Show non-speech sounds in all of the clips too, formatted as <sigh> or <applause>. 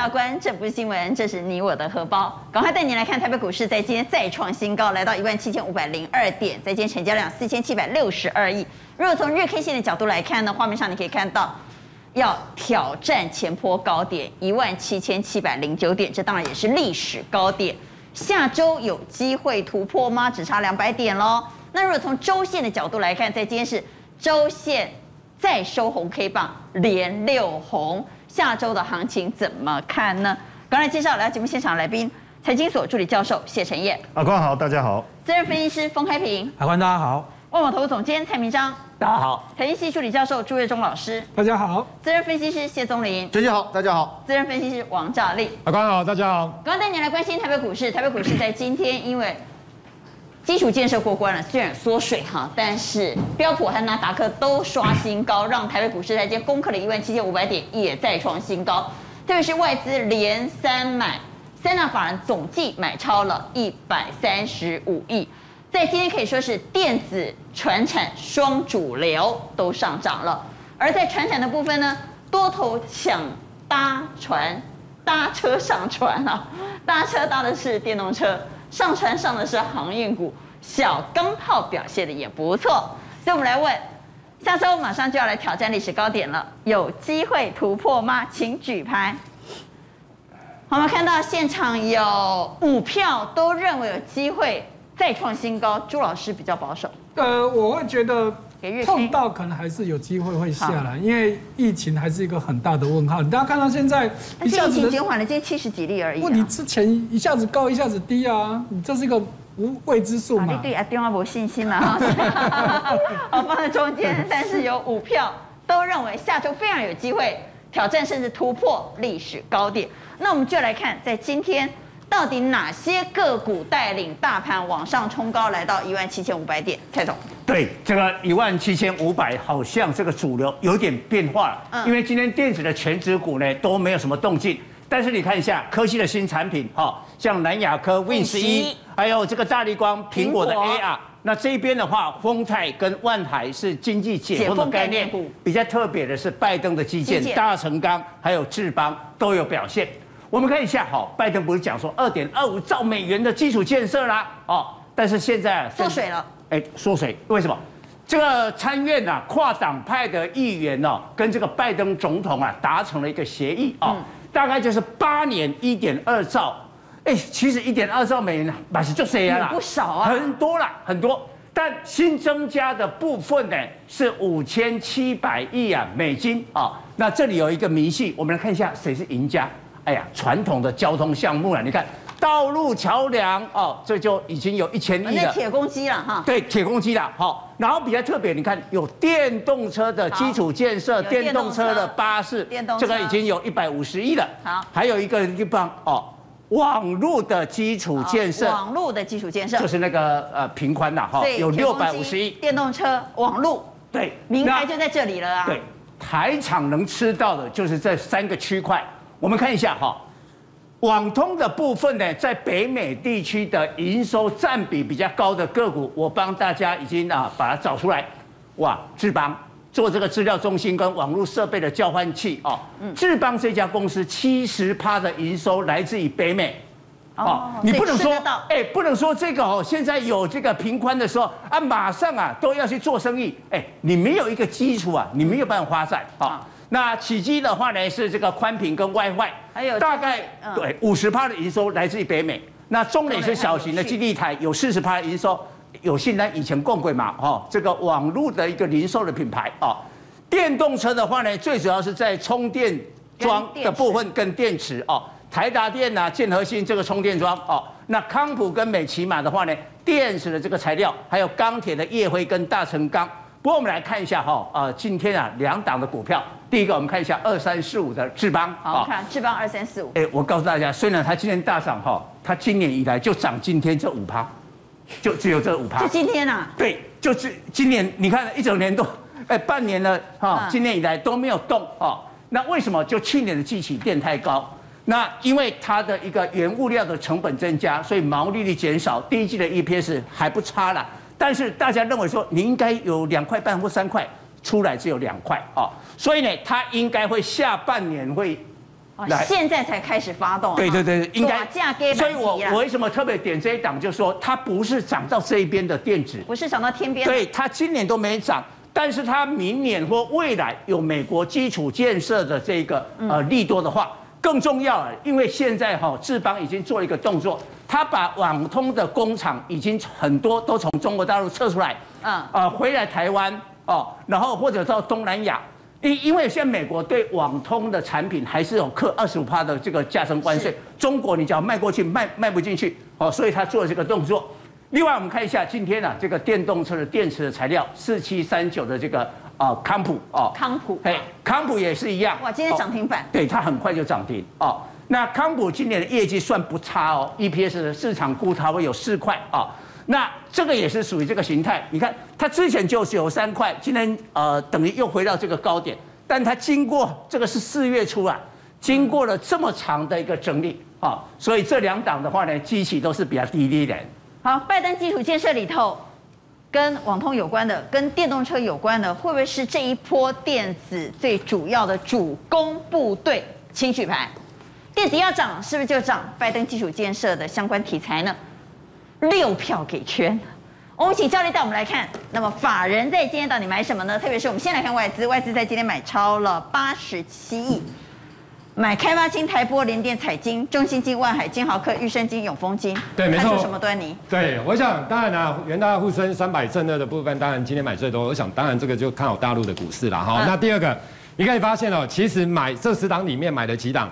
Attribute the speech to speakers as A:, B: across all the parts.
A: 大官，这不是新闻，这是你我的荷包。赶快带你来看台北股市，在今天再创新高，来到一万七千五百零二点，在今天成交量四千七百六十二亿。如果从日 K 线的角度来看呢，画面上你可以看到，要挑战前坡高点一万七千七百零九点，这当然也是历史高点。下周有机会突破吗？只差两百点喽。那如果从周线的角度来看，在今天是周线再收红 K 棒，连六红。下周的行情怎么看呢？刚才介绍来节目现场来宾，财经所助理教授谢晨彦。
B: 阿光好，大家好。
A: 资深分析师封开平。
C: 阿关大家好。
A: 万宝投资总监蔡明章。
C: 大家好。
A: 财经系助理教授朱月忠老师。
D: 大家好。
A: 资深分析师谢宗林。
B: 大家好，大家好。
A: 资深分析师王兆立。
D: 阿光好，大家好。
A: 刚刚带你来关心台北股市，台北股市在今天因为。基础建设过关了，虽然缩水哈，但是标普和纳达克都刷新高，让台北股市在今天攻克了一万七千五百点，也再创新高。特别是外资连三买，三大法人总计买超了一百三十五亿，在今天可以说是电子、船产双主流都上涨了。而在船产的部分呢，多头抢搭船，搭车上船啊，搭车搭的是电动车。上船上的是航运股，小钢炮表现的也不错，所以我们来问，下周马上就要来挑战历史高点了，有机会突破吗？请举牌。我们看到现场有五票都认为有机会再创新高，朱老师比较保守。
D: 呃，我会觉得碰到可能还是有机会会下来，因为疫情还是一个很大的问号。你大家看到现在一下子
A: 疫情减缓了，今天七十几例而已、啊。
D: 问题之前一下子高，一下子低啊，你这是一个无未知数嘛？
A: 你对阿电话没信心了哈。<laughs> 好，放在中间，但是有五票都认为下周非常有机会挑战甚至突破历史高点。那我们就来看，在今天。到底哪些个股带领大盘往上冲高，来到一万七千五百点？蔡总，
C: 对，这个一万七千五百好像这个主流有点变化了，嗯，因为今天电子的权值股呢都没有什么动静，但是你看一下科技的新产品，哈，像南亚科 Win 十一，还有这个大立光苹果的 AR，那这边的话，丰泰跟万海是经济解封的概念股，比较特别的是拜登的基建，大成钢还有智邦都有表现。我们看一下，哈，拜登不是讲说二点二五兆美元的基础建设啦，哦，但是现在
A: 缩水了，
C: 哎，缩水，为什么？这个参院呐，跨党派的议员哦，跟这个拜登总统啊达成了一个协议哦，大概就是八年一点二兆，哎，其实一点二兆美元还是就这样啦，
A: 不少啊，
C: 很多啦，很多，但新增加的部分呢是五千七百亿啊美金啊，那这里有一个明细，我们来看一下谁是赢家。哎呀，传统的交通项目了，你看道路桥梁哦，这就已经有一千亿了。
A: 铁公鸡了哈。
C: 对，铁公鸡了。好，然后比较特别，你看有电动车的基础建设，电动车的巴士，电动车这个已经有一百五十亿了。好，还有一个地方哦，网络的基础建设。
A: 网络的基础建设。
C: 就是那个呃平宽呐哈，有六百五十亿。
A: 电动车网络。
C: 对，
A: 名牌就在这里了啊。
C: 对，台厂能吃到的就是这三个区块。我们看一下哈，网通的部分呢，在北美地区的营收占比比较高的个股，我帮大家已经啊把它找出来。哇，智邦做这个资料中心跟网络设备的交换器哦，智邦这家公司七十趴的营收来自于北美。哦，你不能说哎，不能说这个哦，现在有这个平宽的时候啊，马上啊都要去做生意。哎，你没有一个基础啊，你没有办法发展啊。那起基的话呢，是这个宽频跟 WiFi，还有大概对五十趴的营收来自于北美。那中磊是小型的基地台，有四十趴的营收。有信呢，以前共轨嘛，哦，这个网络的一个零售的品牌哦。电动车的话呢，最主要是在充电桩的部分跟电池哦。台达电呐，建和新这个充电桩哦。那康普跟美琪玛的话呢，电池的这个材料，还有钢铁的烨辉跟大成钢。不过我们来看一下哈，呃，今天啊两档的股票，第一个我们看一下二三四五的智邦，
A: 好，看智邦二三四五。
C: 哎，我告诉大家，虽然它今天大涨哈，它今年以来就涨今天这五趴，就只有这五趴。
A: 就今天啊？
C: 对，就是今年，你看一整年都，哎，半年了哈，今年以来都没有动啊。那为什么？就去年的基期垫太高，那因为它的一个原物料的成本增加，所以毛利率减少，第一季的 EPS 还不差啦。但是大家认为说你应该有两块半或三块，出来只有两块啊，所以呢，它应该会下半年会
A: 来，现在才开始发动。
C: 对对对，应该。所以我
A: 我
C: 为什么特别点这一档，就是说它不是涨到这一边的电子，
A: 不是涨到天边。
C: 对，它今年都没涨，但是它明年或未来有美国基础建设的这个呃利多的话，更重要了，因为现在哈智邦已经做了一个动作，他把网通的工厂已经很多都从中国大陆撤出来，嗯，呃回来台湾。哦，然后或者到东南亚，因因为现在美国对网通的产品还是有课二十五趴的这个加征关税，中国你只要卖过去卖卖不进去，哦，所以他做了这个动作。另外我们看一下今天啊，这个电动车的电池的材料四七三九的这个啊康普哦，
A: 康普，
C: 嘿，康普也是一样，
A: 哇，今天涨停板，
C: 对，它很快就涨停哦。那康普今年的业绩算不差哦，EPS 的市场估它会有四块啊。那这个也是属于这个形态，你看它之前就是有三块，今天呃等于又回到这个高点，但它经过这个是四月初啊，经过了这么长的一个整理啊，所以这两档的话呢，基期都是比较低一点。
A: 好，拜登基础建设里头，跟网通有关的，跟电动车有关的，会不会是这一波电子最主要的主攻部队？请举牌，电子要涨，是不是就涨拜登基础建设的相关题材呢？六票给圈，我们请教练带我们来看。那么法人在今天到底买什么呢？特别是我们先来看外资，外资在今天买超了八十七亿，买开发金、台玻、联电、彩晶、中信金、万海、金豪科、玉山金、永丰金。
E: 对，
A: 没错。什么端倪？
E: 对，我想当然啊，元大沪深三百正二的部分，当然今天买最多。我想当然这个就看好大陆的股市了哈。嗯、那第二个，你可以发现哦，其实买这十档里面买了几档。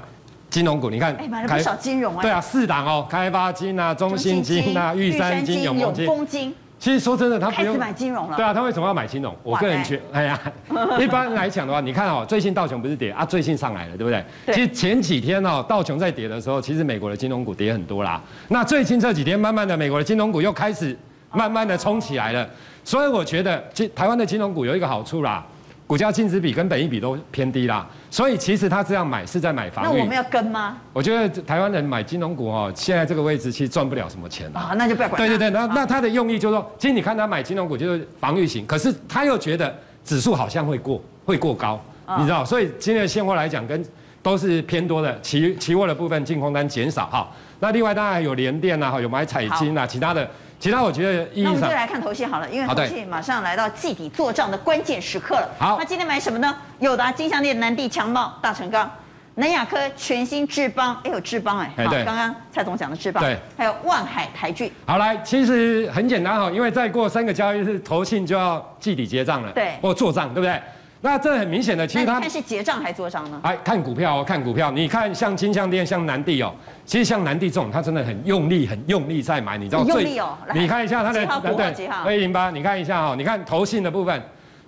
E: 金融股，你看，
A: 哎，买了不少金融啊。
E: 对啊，四档哦，开发金啊，中信金啊，玉山金、永丰金。其实说真的，他不用
A: 买金融了。
E: 对啊，他为什么要买金融？我个人觉，哎呀，<laughs> 一般来讲的话，你看哦，最近道琼不是跌啊，最近上来了，对不对？其实前几天哦，道琼在跌的时候，其实美国的金融股跌很多啦。那最近这几天，慢慢的，美国的金融股又开始慢慢的冲起来了。所以我觉得，金台湾的金融股有一个好处啦。股价净值比跟本益比都偏低啦，所以其实他这样买是在买防御。
A: 那我们要跟吗？
E: 我觉得台湾人买金融股哦，现在这个位置其实赚不了什么钱
A: 啊，那就不要管。
E: 对对对，那那他的用意就是说，其实你看他买金融股就是防御型，可是他又觉得指数好像会过会过高，你知道，所以今天的现货来讲跟都是偏多的，期期货的部分净空单减少哈。那另外当然还有联电啊，有买彩金啊，其他的。其他我觉得意义上，那我们就来
A: 看投信好了，因为投信马上来到季底做账的关键时刻了。
E: 好，
A: 那今天买什么呢？友达、金项链、南地、强茂、大成钢、南亚科、全新、智邦，哎有智邦哎，好，刚刚蔡总讲的智邦，
E: 对，
A: 还有万海、台聚。
E: 好，来，其实很简单哈，因为再过三个交易日，投信就要季底结账了，
A: 对，
E: 或做账，对不对？那这很明显的，其实它
A: 看是结账还是做账呢？
E: 哎，看股票哦，看股票。你看像金像电、像南帝哦，其实像南帝这种，它真的很用力、很用力在买，你知道？
A: 用力哦。
E: 你看一下它的对，A 零八，你看一下哦，你看投信的部分。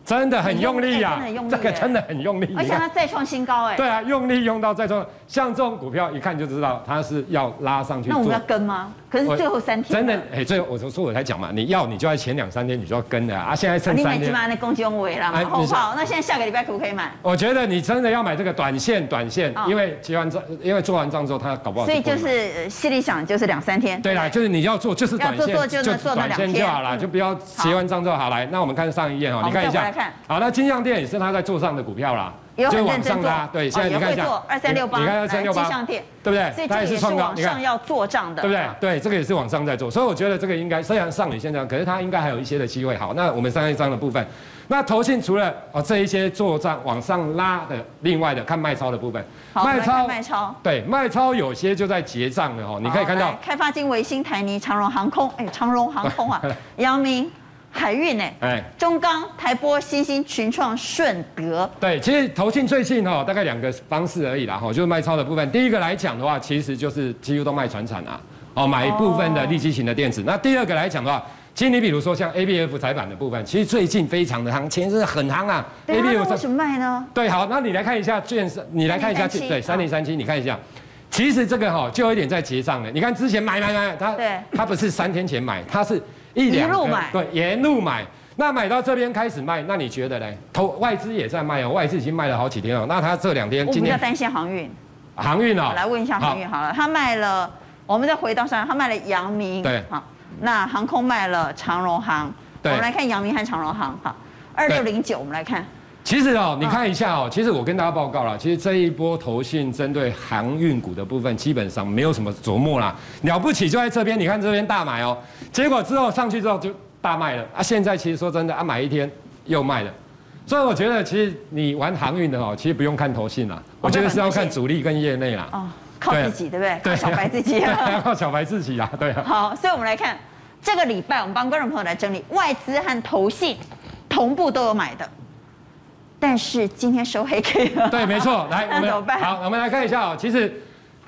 E: 真的很用力呀，这个真的很用力，
A: 而且它再创新高哎。
E: 对啊，用力用到再创，像这种股票一看就知道它是要拉上去。
A: 那我们要跟吗？可是最后三天。
E: 真的哎，最后我说我才讲嘛，你要你就在前两三天你就要跟的啊，现在剩三天。
A: 你买那攻击用尾了，好不好？那现在下个礼拜可不可以买？
E: 我觉得你真的要买这个短线，短线，因为结完账，因为做完账之后它搞不好。
A: 所以就是心里想就是两三天。
E: 对啦，就是你要做就是短线，
A: 就做短线
E: 就好了，就不要结完账之后好来。那我们看上一页哈，你看一下。好，那金象店也是他在做上的股票啦，
A: 就
E: 往上拉。对，现在你看一下，
A: 二三六八，
E: 你看二三六八，
A: 对
E: 不对？
A: 所以这也是往上要做账的，
E: 对不对？对，这个也是往上在做，所以我觉得这个应该虽然上影线这样，可是它应该还有一些的机会。好，那我们上一张的部分，那投信除了哦这一些做账往上拉的，另外的看卖超的部分，
A: 卖超卖超，
E: 对，卖超有些就在结账了哦，你可以看到
A: 开发金、维新、台泥、长荣航空，哎，长荣航空啊，<laughs> 阳明。海运呢？哎，中钢、台玻、新兴、群创、顺德。
E: 对，其实投信最近哈，大概两个方式而已啦，哈，就是卖超的部分。第一个来讲的话，其实就是几乎都卖传产啊，哦，买一部分的利基型的电子。那第二个来讲的话，其实你比如说像 A B F 载板的部分，其实最近非常的夯，前阵子很夯啊。
A: A B F 为什么卖呢？
E: 对，好，那你来看一下券商，你来看一下，对，三零三七，你看一下，其实这个哈就有一点在结账了。你看之前买买买，它它不是三天前买，它是。一两路买，对，沿路买，那买到这边开始卖，那你觉得呢？投外资也在卖哦，外资已经卖了好几天了。那他这两天，今天
A: 我们要担心航运，
E: 航运哦，
A: 来问一下航运好了，他卖了，我们再回到上，他卖了阳明，
E: 对，
A: 好，那航空卖了长荣航，我们来看阳明和长荣航，好，二六零九，我们来看，
E: 其实哦，你看一下哦，其实我跟大家报告了，其实这一波投信针对航运股的部分，基本上没有什么琢磨啦。了不起就在这边，你看这边大买哦，结果之后上去之后就大卖了啊。现在其实说真的啊，买一天又卖了，所以我觉得其实你玩航运的哦，其实不用看投信啦，我觉得是要看主力跟业内啦。
A: 哦，靠自己对不对？
E: 对，
A: 小白自己。<laughs>
E: 靠小白自己啊，对。
A: 好，所以我们来看这个礼拜，我们帮观众朋友来整理外资和投信同步都有买的。但是今天收黑 K 了。
E: 对，没错。<laughs> 来，我们好，我们来看一下哦。其实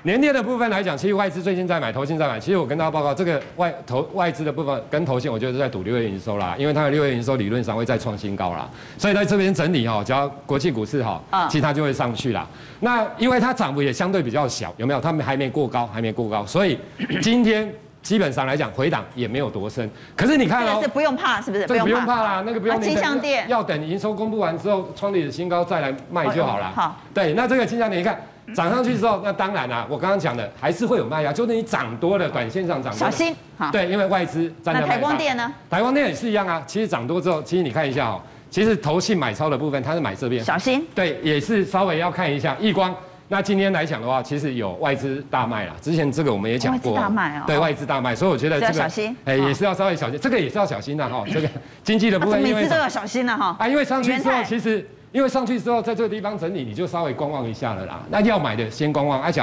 E: 年跌的部分来讲，其实外资最近在买，投信在买。其实我跟大家报告，这个外投外资的部分跟投信，我觉得是在赌六月营收啦，因为它的六月营收理论上会再创新高啦。所以在这边整理哈，只要国际股市哈，其他就会上去啦。那因为它涨幅也相对比较小，有没有？它们还没过高，还没过高，所以今天。基本上来讲，回档也没有多深。可是你看哦，
A: 是不用怕，是不是？
E: 这个不用怕啦，那个不用。
A: 金像电
E: 要等营收公布完之后，创立的新高再来卖就好了。
A: 好，
E: 对，那这个金像电你看涨上去之后，那当然啦，我刚刚讲的还是会有卖压，就是你涨多了，短线上涨。
A: 小心。好，
E: 对，因为外资站在。
A: 那台光电呢？
E: 台光电也是一样啊。其实涨多之后，其实你看一下哦，其实投信买超的部分，它是买这边。
A: 小心。
E: 对，也是稍微要看一下亿光。那今天来讲的话，其实有外资大卖啦。之前这个我们也讲过，
A: 外资大卖哦。
E: 对外资大卖，所以我觉得这个
A: 小心，
E: 哎，也是要稍微小心，这个也是要小心的哈。这个 <laughs> 经济的部分，
A: 每次都要小心的哈。
E: 啊，因为上去之后，其实因为上去之后，在这个地方整理，你就稍微观望一下了啦。那要买的先观望，而且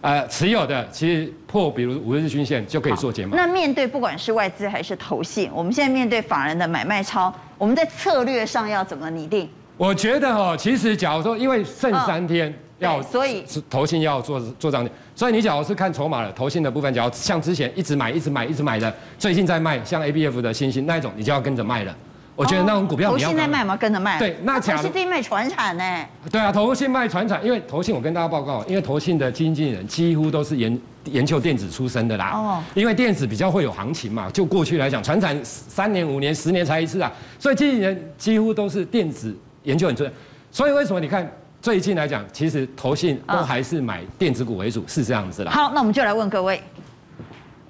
E: 呃持有的，其实破比如五日均线就可以做减码。
A: 那面对不管是外资还是投信，我们现在面对法人的买卖超，我们在策略上要怎么拟定？
E: 我觉得哈，其实假如说因为剩三天。要，所以投信要做做涨点，所以你假如是看筹码的投信的部分，假如像之前一直买、一直买、一直买的，最近在卖，像 A B F 的新兴那一种，你就要跟着卖了。我觉得那种股票你要
A: 投信在卖吗？跟着卖。
E: 对，那假如投
A: 信卖传产呢？
E: 对啊，投信卖传产，因为投信我跟大家报告，因为投信的基金经理人几乎都是研研究电子出身的啦。哦。因为电子比较会有行情嘛，就过去来讲，传产三年、五年、十年才一次啊，所以经纪人几乎都是电子研究很出。所以为什么你看？最近来讲，其实投信都还是买电子股为主，哦、是这样子的。
A: 好，那我们就来问各位，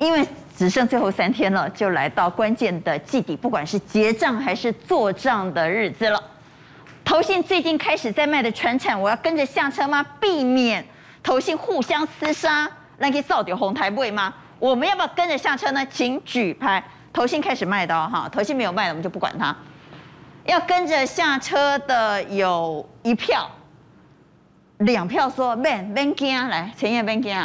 A: 因为只剩最后三天了，就来到关键的季底，不管是结账还是做账的日子了。投信最近开始在卖的传产，我要跟着下车吗？避免投信互相厮杀，那可以扫掉红台位吗？我们要不要跟着下车呢？请举牌。投信开始卖的哈，投信没有卖的，我们就不管它。要跟着下车的有一票。两票说 Ben Ben 惊来前夜 Ben 惊，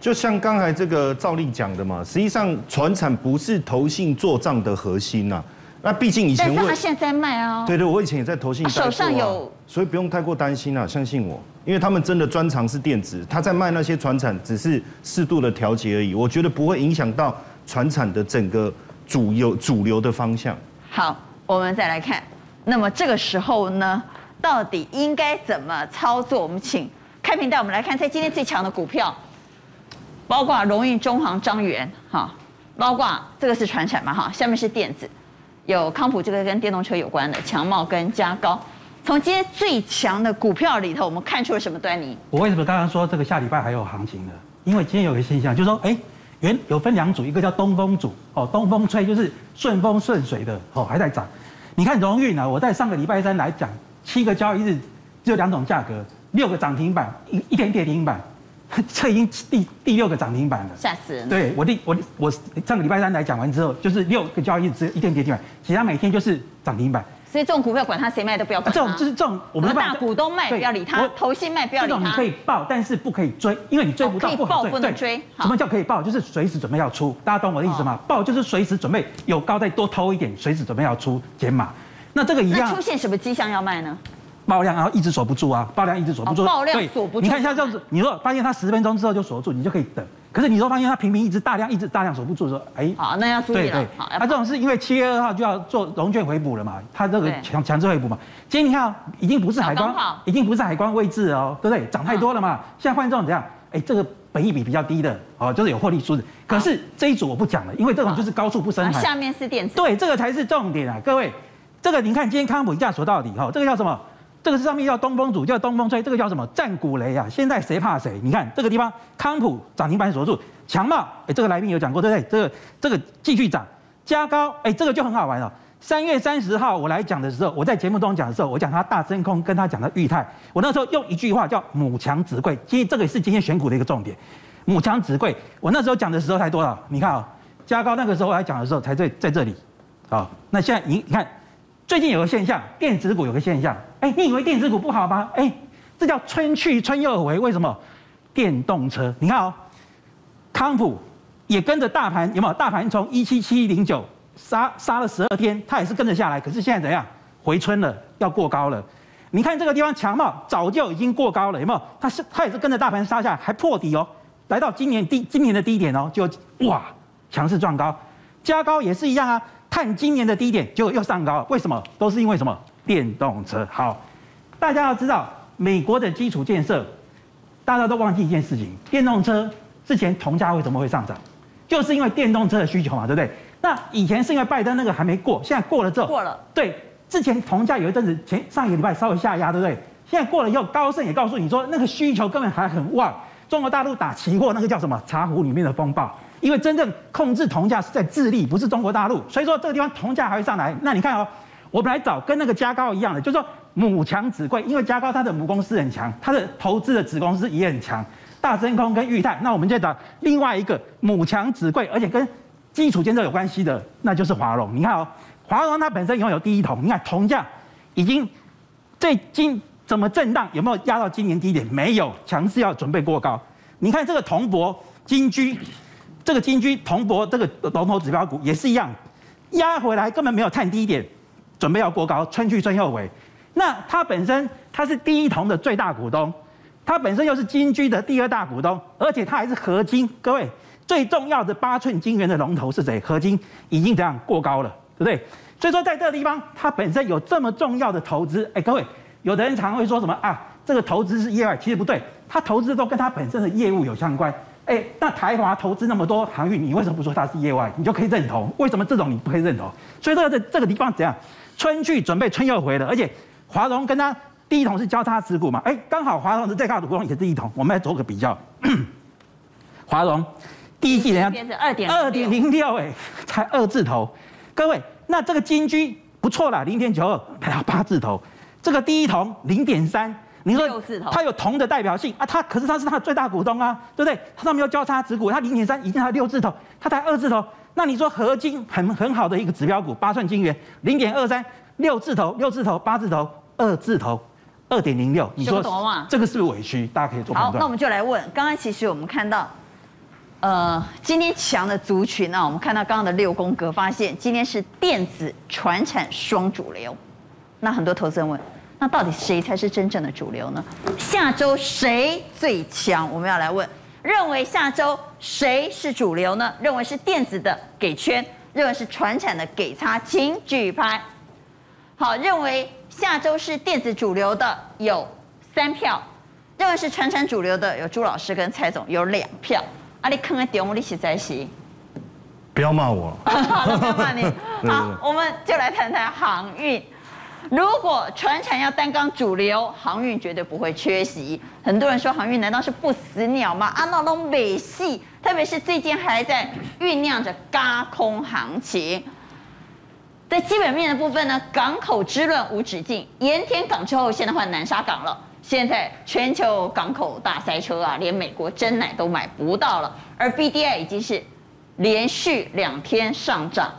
B: 就像刚才这个赵丽讲的嘛，实际上船产不是投信做账的核心呐、啊。那毕竟以前我，
A: 但是他现在在卖哦。
B: 对对，我以前也在投信、啊、
A: 手上有，
B: 所以不用太过担心啊，相信我，因为他们真的专长是电子，他在卖那些船产只是适度的调节而已，我觉得不会影响到船产的整个主流主流的方向。
A: 好，我们再来看，那么这个时候呢？到底应该怎么操作？我们请开平带我们来看，在今天最强的股票，包括荣运、中航、张元，哈，包括这个是传产嘛，哈，下面是电子，有康普这个跟电动车有关的，强茂跟嘉高。从今天最强的股票里头，我们看出了什么端倪？
F: 我为什么刚刚说这个下礼拜还有行情呢？因为今天有一个现象，就是说，哎，原有分两组，一个叫东风组，哦，东风吹就是顺风顺水的，哦，还在涨。你看荣运呢，我在上个礼拜三来讲。七个交易日只有两种价格，六个涨停板，一一点跌停板，<laughs> 这已经第第六个涨停板了，
A: 吓死人！
F: 对我第我我上个礼拜三来讲完之后，就是六个交易日只有一天跌停板，其他每天就是涨停板。
A: 所以这种股票管它谁卖都不要管它。
F: 这种就是这种，我们
A: 大股东卖不要理他，投信卖不要理他。这种
F: 你可以报，但是不可以追，因为你追不到不好追。
A: 可以抱不能追。
F: 什么叫可以报？就是随时准备要出，大家懂我的意思吗？报就是随时准备有高再多偷一点，随时准备要出减码。那这个一样。
A: 出现什么迹象要卖呢？
F: 爆量，然后一直锁不住啊！爆量一直锁不住。
A: 哦、爆量锁不住。
F: 你看一下这样子，你如果发现它十分钟之后就锁住，你就可以等。可是你如果发现它频频一直大量，一直大量锁不住的时候，哎，
A: 好，那要注意了。对对。
F: 好，那这种是因为七月二号就要做融券回补了嘛？它这个强强制回补嘛？今天你看已经不是海关，已经不是海关位置哦，对不对？涨太多了嘛？嗯、现在换这种怎样？哎，这个本益比比较低的哦，就是有获利数的。可是这一组我不讲了，因为这种就是高处不胜寒。
A: 下面是电子。
F: 对，这个才是重点啊，各位。这个你看今天康普一下锁到底哈，这个叫什么？这个是上面叫东风主，叫东风吹，这个叫什么？战鼓擂啊！现在谁怕谁？你看这个地方，康普涨停板锁住，强茂，哎，这个来宾有讲过，对不对？这个这个继续涨，加高，哎，这个就很好玩了。三月三十号我来讲的时候，我在节目中讲的时候，我讲他大真空，跟他讲的裕泰，我那时候用一句话叫“母强子贵”，其实这个也是今天选股的一个重点。母强子贵，我那时候讲的时候才多少？你看啊、哦，加高那个时候来讲的时候才在在这里，好，那现在你你看，最近有个现象，电子股有个现象，哎，你以为电子股不好吗？哎，这叫春去春又回，为什么？电动车，你看哦，康普也跟着大盘有没有？大盘从一七七零九。杀杀了十二天，它也是跟着下来，可是现在怎样？回春了，要过高了。你看这个地方强茂早就已经过高了，有没有？它是它也是跟着大盘杀下来，还破底哦，来到今年低今年的低点哦，就哇强势撞高。加高也是一样啊，看今年的低点就又上高，为什么？都是因为什么？电动车。好，大家要知道美国的基础建设，大家都忘记一件事情：电动车之前铜价为什么会上涨？就是因为电动车的需求嘛，对不对？那以前是因为拜登那个还没过，现在过了之后
A: 过了。
F: 对，之前铜价有一阵子前上一个礼拜稍微下压，对不对？现在过了以后，高盛也告诉你说，那个需求根本还很旺。中国大陆打期货那个叫什么？茶壶里面的风暴。因为真正控制铜价是在智利，不是中国大陆。所以说这个地方铜价还会上来。那你看哦，我们来找跟那个加高一样的，就是说母强子贵，因为加高它的母公司很强，它的投资的子公司也很强，大真空跟裕泰。那我们就找另外一个母强子贵，而且跟基础建设有关系的，那就是华荣。你看哦，华荣它本身拥有第一铜，你看铜价已经最近怎么震荡？有没有压到今年低点？没有，强势要准备过高。你看这个铜箔金居，这个金居铜箔这个龙头指标股也是一样，压回来根本没有探低点，准备要过高，春去春又回。那它本身它是第一铜的最大股东，它本身又是金居的第二大股东，而且它还是合金，各位。最重要的八寸金元的龙头是谁？合金已经这样过高了，对不对？所以说在这个地方，它本身有这么重要的投资。哎，各位，有的人常会说什么啊？这个投资是业外，其实不对，它投资都跟它本身的业务有相关。哎，那台华投资那么多航运，你为什么不说它是业外？你就可以认同？为什么这种你不可以认同？所以这个这这个地方怎样？春去准备春又回了，而且华融跟他第一桶是交叉持股嘛？哎，刚好华融的最大股东也是第一桶，我们来做个比较，<clears throat> 华融。第一季人家二点二点零六，哎，才二字头，各位，那这个金居不错啦，零点九二，还要八字头，这个第一桶零点三，你说它有铜的代表性啊，它可是它是它的最大股东啊，对不对？它上面有交叉持股，它零点三已经它六字头，它才二字头，那你说合金很很好的一个指标股，八寸晶圆零点二三，六字头，六字头，八字头，二字头，二点零六，你说这个是不是委屈？大家可以做判断。
A: 好，那我们就来问，刚刚其实我们看到。呃，今天强的族群呢、啊，我们看到刚刚的六宫格，发现今天是电子、传产双主流。那很多投资人问，那到底谁才是真正的主流呢？下周谁最强？我们要来问，认为下周谁是主流呢？认为是电子的给圈，认为是传产的给叉，请举牌。好，认为下周是电子主流的有三票，认为是传产主流的有朱老师跟蔡总有两票。啊！你坑的点我你实在是，
B: 不要骂我。<laughs>
A: 好不要骂你。<laughs> 好，我们就来谈谈航运。如果船产要担纲主流，航运绝对不会缺席。很多人说航运难道是不死鸟吗？啊，那种美戏，特别是最近还在酝酿着轧空行情。在基本面的部分呢，港口之乱无止境。盐田港之后，现在换南沙港了。现在全球港口大塞车啊，连美国真奶都买不到了。而 BDI 已经是连续两天上涨，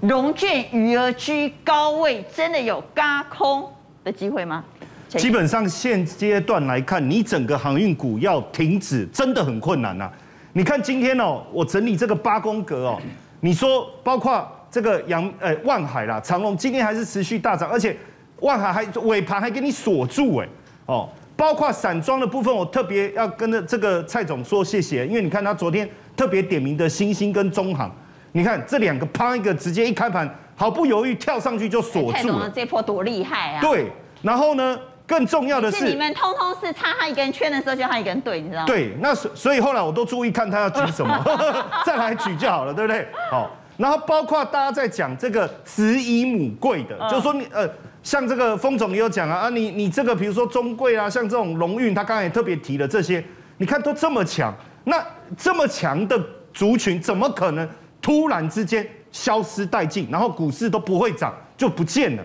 A: 融券余额居高位，真的有轧空的机会吗？
B: 基本上现阶段来看，你整个航运股要停止，真的很困难呐、你看今天哦，我整理这个八宫格哦，你说包括这个阳呃万海啦、长荣，今天还是持续大涨，而且万海还尾盘还给你锁住哎。哦，包括散装的部分，我特别要跟着这个蔡总说谢谢，因为你看他昨天特别点名的新兴跟中航，你看这两个啪一个直接一开盘毫不犹豫跳上去就锁住了。
A: 这波多厉害啊！
B: 对，然后呢，更重要的是，
A: 是你们通通是插他一根圈的时候，就他一根对，你知道吗？
B: 对，那所所以后来我都注意看他要举什么，<laughs> <laughs> 再来举就好了，对不对？好，然后包括大家在讲这个子以母贵的，就是说你呃。像这个封总也有讲啊，啊你你这个比如说中贵啊，像这种龙运，他刚才也特别提了这些，你看都这么强，那这么强的族群怎么可能突然之间消失殆尽，然后股市都不会涨，就不见了。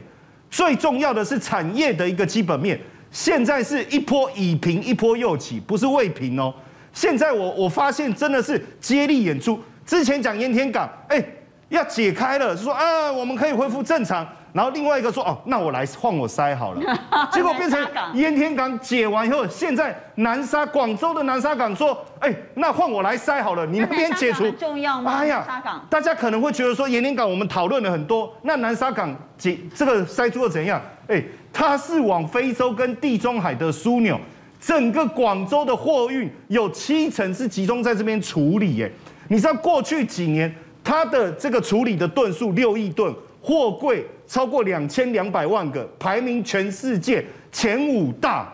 B: 最重要的是产业的一个基本面，现在是一波已平，一波又起，不是未平哦。现在我我发现真的是接力演出。之前讲烟天港，哎，要解开了，说啊，我们可以恢复正常。然后另外一个说哦，那我来换我塞好了，<laughs> 结果变成盐田港解完以后，现在南沙广州的南沙港说，哎，那换我来塞好了，你那边解除
A: 重要吗？哎呀，
B: 大家可能会觉得说盐田港我们讨论了很多，那南沙港解这个塞住了怎样？哎，它是往非洲跟地中海的枢纽，整个广州的货运有七成是集中在这边处理，哎，你知道过去几年它的这个处理的吨数六亿吨。货柜超过两千两百万个，排名全世界前五大。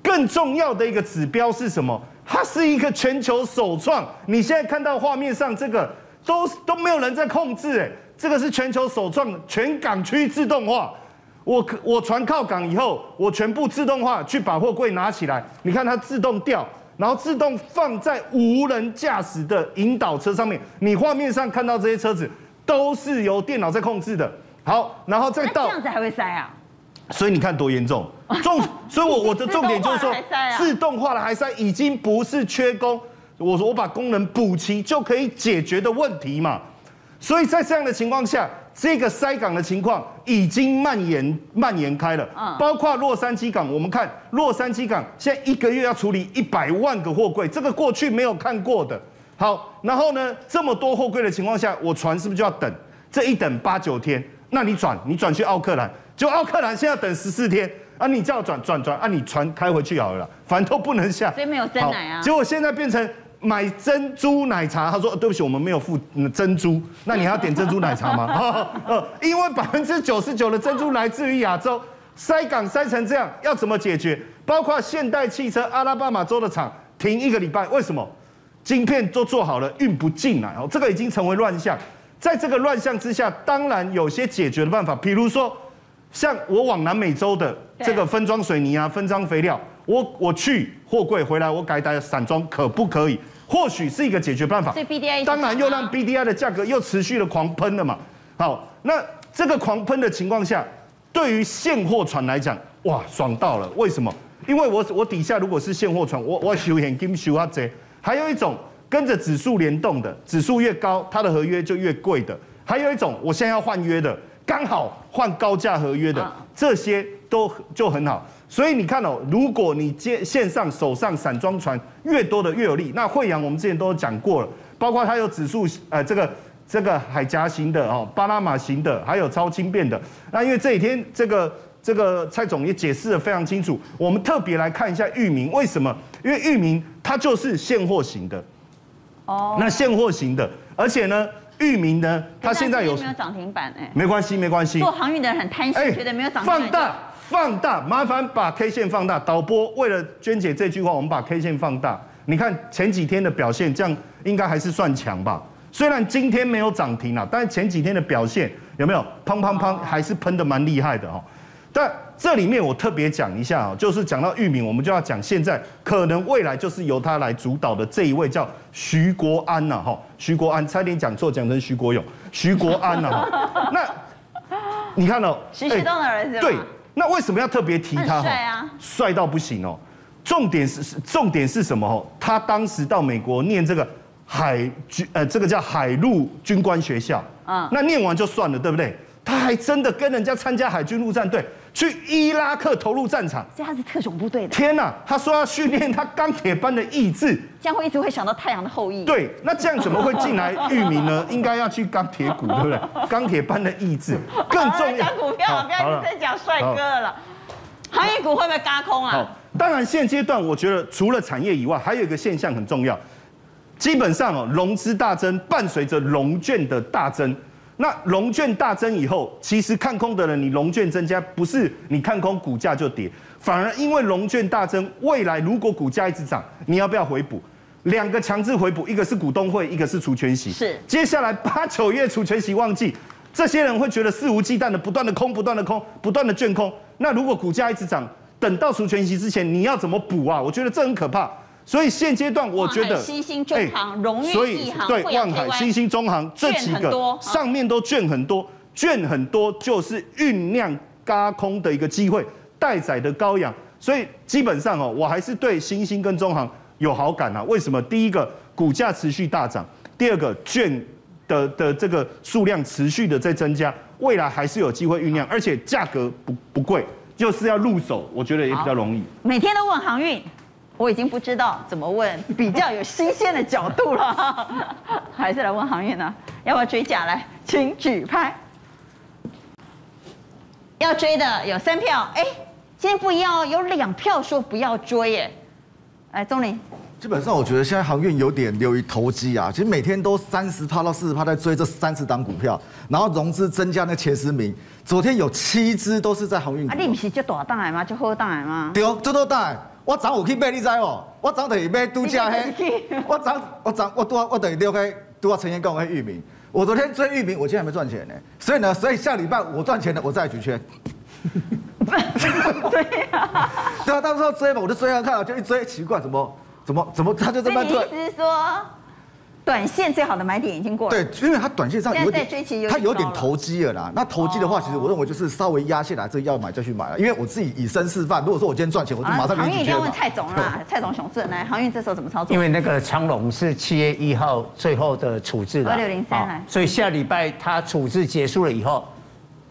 B: 更重要的一个指标是什么？它是一个全球首创。你现在看到画面上这个，都都没有人在控制，哎，这个是全球首创，全港区自动化。我我船靠港以后，我全部自动化去把货柜拿起来，你看它自动吊，然后自动放在无人驾驶的引导车上面。你画面上看到这些车子。都是由电脑在控制的。好，然后再到
A: 这样子还会塞啊？
B: 所以你看多严重，重。<laughs> 所以我我的重点就是说，自动化的还塞已经不是缺工，我说我把功能补齐就可以解决的问题嘛。所以在这样的情况下，这个塞港的情况已经蔓延蔓延开了。嗯。包括洛杉矶港，我们看洛杉矶港现在一个月要处理一百万个货柜，这个过去没有看过的。好，然后呢，这么多货柜的情况下，我船是不是就要等？这一等八九天，那你转，你转去奥克兰，就奥克兰现在等十四天啊！你叫转转转啊！你船开回去好了，反正都不能下。
A: 所以没有珍奶啊。
B: 结果现在变成买珍珠奶茶，他说对不起，我们没有付珍珠，那你还要点珍珠奶茶吗？呃，<laughs> 因为百分之九十九的珍珠来自于亚洲，塞港塞成这样，要怎么解决？包括现代汽车阿拉巴马州的厂停一个礼拜，为什么？晶片都做好了，运不进来哦，这个已经成为乱象。在这个乱象之下，当然有些解决的办法，比如说，像我往南美洲的这个分装水泥啊、分装肥料，我我去货柜回来，我改打散装，可不可以？或许是一个解决办法。当然又让 BDI 的价格又持续的狂喷了嘛。好，那这个狂喷的情况下，对于现货船来讲，哇，爽到了。为什么？因为我我底下如果是现货船，我我收现金收啊这。还有一种跟着指数联动的，指数越高，它的合约就越贵的。还有一种，我现在要换约的，刚好换高价合约的，这些都就很好。所以你看哦，如果你接线上手上散装船越多的越有利。那慧洋我们之前都讲过了，包括它有指数呃这个这个海峡型的哦，巴拿马型的，还有超轻便的。那因为这几天这个这个蔡总也解释的非常清楚，我们特别来看一下域名为什么？因为域名。它就是现货型的，哦，那现货型的，而且呢，域名呢，它现在有
A: 没有涨停板？哎，
B: 没关系，没关系。
A: 做航运的人很贪心，觉得没有涨停板。
B: 放大，放大，麻烦把 K 线放大。导播为了娟姐这句话，我们把 K 线放大。你看前几天的表现，这样应该还是算强吧？虽然今天没有涨停啊，但是前几天的表现有没有？砰砰砰，还是喷的蛮厉害的哦。但这里面我特别讲一下啊，就是讲到域名，我们就要讲现在可能未来就是由他来主导的这一位叫徐国安呐，哈，徐国安差点讲错，讲成徐国勇，<laughs> 徐国安呐，<laughs> 那你看哦，
A: 徐旭东的儿子，
B: 对，那为什么要特别提他？帅啊，帅到不行哦。重点是重点是什么？哦，他当时到美国念这个海军，呃，这个叫海陆军官学校，嗯，那念完就算了，对不对？他还真的跟人家参加海军陆战队。去伊拉克投入战场，
A: 所以他是特种部队的。
B: 天哪，他说要训练他钢铁般的意志，
A: 这样会一直会想到太阳的后裔。
B: 对，那这样怎么会进来域名呢？<laughs> 应该要去钢铁股，对不对？钢铁般的意志更重要。
A: 讲股票，不要再讲帅哥了。航运股会不会嘎空啊？
B: 好，当然现阶段我觉得除了产业以外，还有一个现象很重要，基本上哦，融资大增，伴随着融券的大增。那融券大增以后，其实看空的人，你融券增加，不是你看空股价就跌，反而因为融券大增，未来如果股价一直涨，你要不要回补？两个强制回补，一个是股东会，一个是除权息。
A: 是。
B: 接下来八九月除权息旺季，这些人会觉得肆无忌惮的不断的空，不断的空，不断的券空。那如果股价一直涨，等到除权息之前，你要怎么补啊？我觉得这很可怕。所以现阶段我觉得，
A: 新兴中航、荣运、
B: 所以对万海、新兴中行这几个上面都券很多，券很多就是酝酿轧空的一个机会，待宰的羔羊。所以基本上哦，我还是对新兴跟中行有好感啊。为什么？第一个股价持续大涨，第二个券的的这个数量持续的在增加，未来还是有机会酝酿，而且价格不不贵，就是要入手，我觉得也比较容易。
A: 每天都问航运。我已经不知道怎么问比较有新鲜的角度了，<laughs> 还是来问航运呢？要不要追价？来，请举牌。要追的有三票，哎，今天不一样哦，有两票说不要追耶。来，钟林。
G: 基本上我觉得现在航运有点流于投机啊，其实每天都三十趴到四十趴在追这三十档股票，然后融资增加那前十名，昨天有七只都是在航运。
A: 啊，你不是就大档来吗？就好档来吗？
G: 对哦，就多档。我昨有去买，你知无？我昨就是买拄只迄，我昨我昨我拄我等于丢开拄我曾经讲的裕民。我昨天追玉米，我今天还没赚钱呢。所以呢，所以下礼拜我赚钱了，我再举圈。<laughs>
A: 对啊，
G: 对啊，到时候追嘛，我就追看看，就一追，奇怪，怎么怎么怎么他就这么追？
A: 意思是说。短线最好的买点已经过了。
G: 对，因为它短线上有点，它有点投机了啦。那投机的话，其实我认为就是稍微压下来，这要买就去买了。因为我自己以身示范，如果说我今天赚钱，我就马上给你
A: 航运要问蔡总啦，蔡总熊证来，航运这时候怎么操作？
C: 因为那个长荣是七月一号最后的处置了，
A: 二六零三来，
C: 所以下礼拜它处置结束了以后，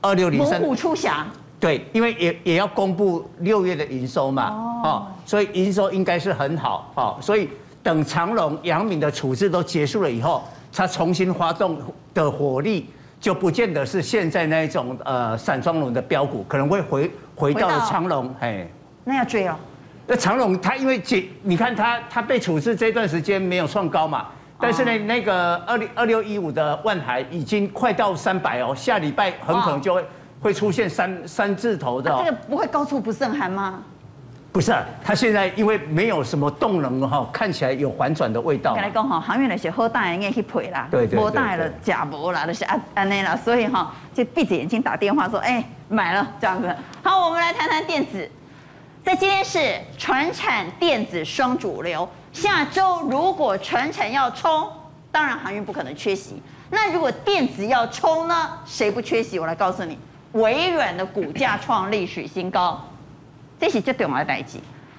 C: 二六零三。
A: 猛虎出柙。
C: 对，因为也也要公布六月的营收嘛，哦，所以营收应该是很好，哦，所以等长隆、杨敏的处置都结束了以后。他重新发动的火力就不见得是现在那一种呃散装轮的标股，可能会回回到了长隆，哎，
A: 那要追哦。
C: 那长隆它因为解，你看它它被处置这段时间没有创高嘛，但是呢那个二零二六一五的万海已经快到三百哦，下礼拜很可能就会会出现三三字头的。
A: 这个不会高处不胜寒吗？
C: 不是、啊，他现在因为没有什么动能哈，看起来有反转的味道。
A: 刚才讲哈，航运的是好大应该去赔啦，
C: 对对，
A: 无大的假无啦，就是安安内啦，所以哈就闭着眼睛打电话说，哎，买了这样子。好，我们来谈谈电子，在今天是传产电子双主流。下周如果传产要冲，当然航运不可能缺席。那如果电子要冲呢？谁不缺席？我来告诉你，微软的股价创历史新高。这是最重要的代志。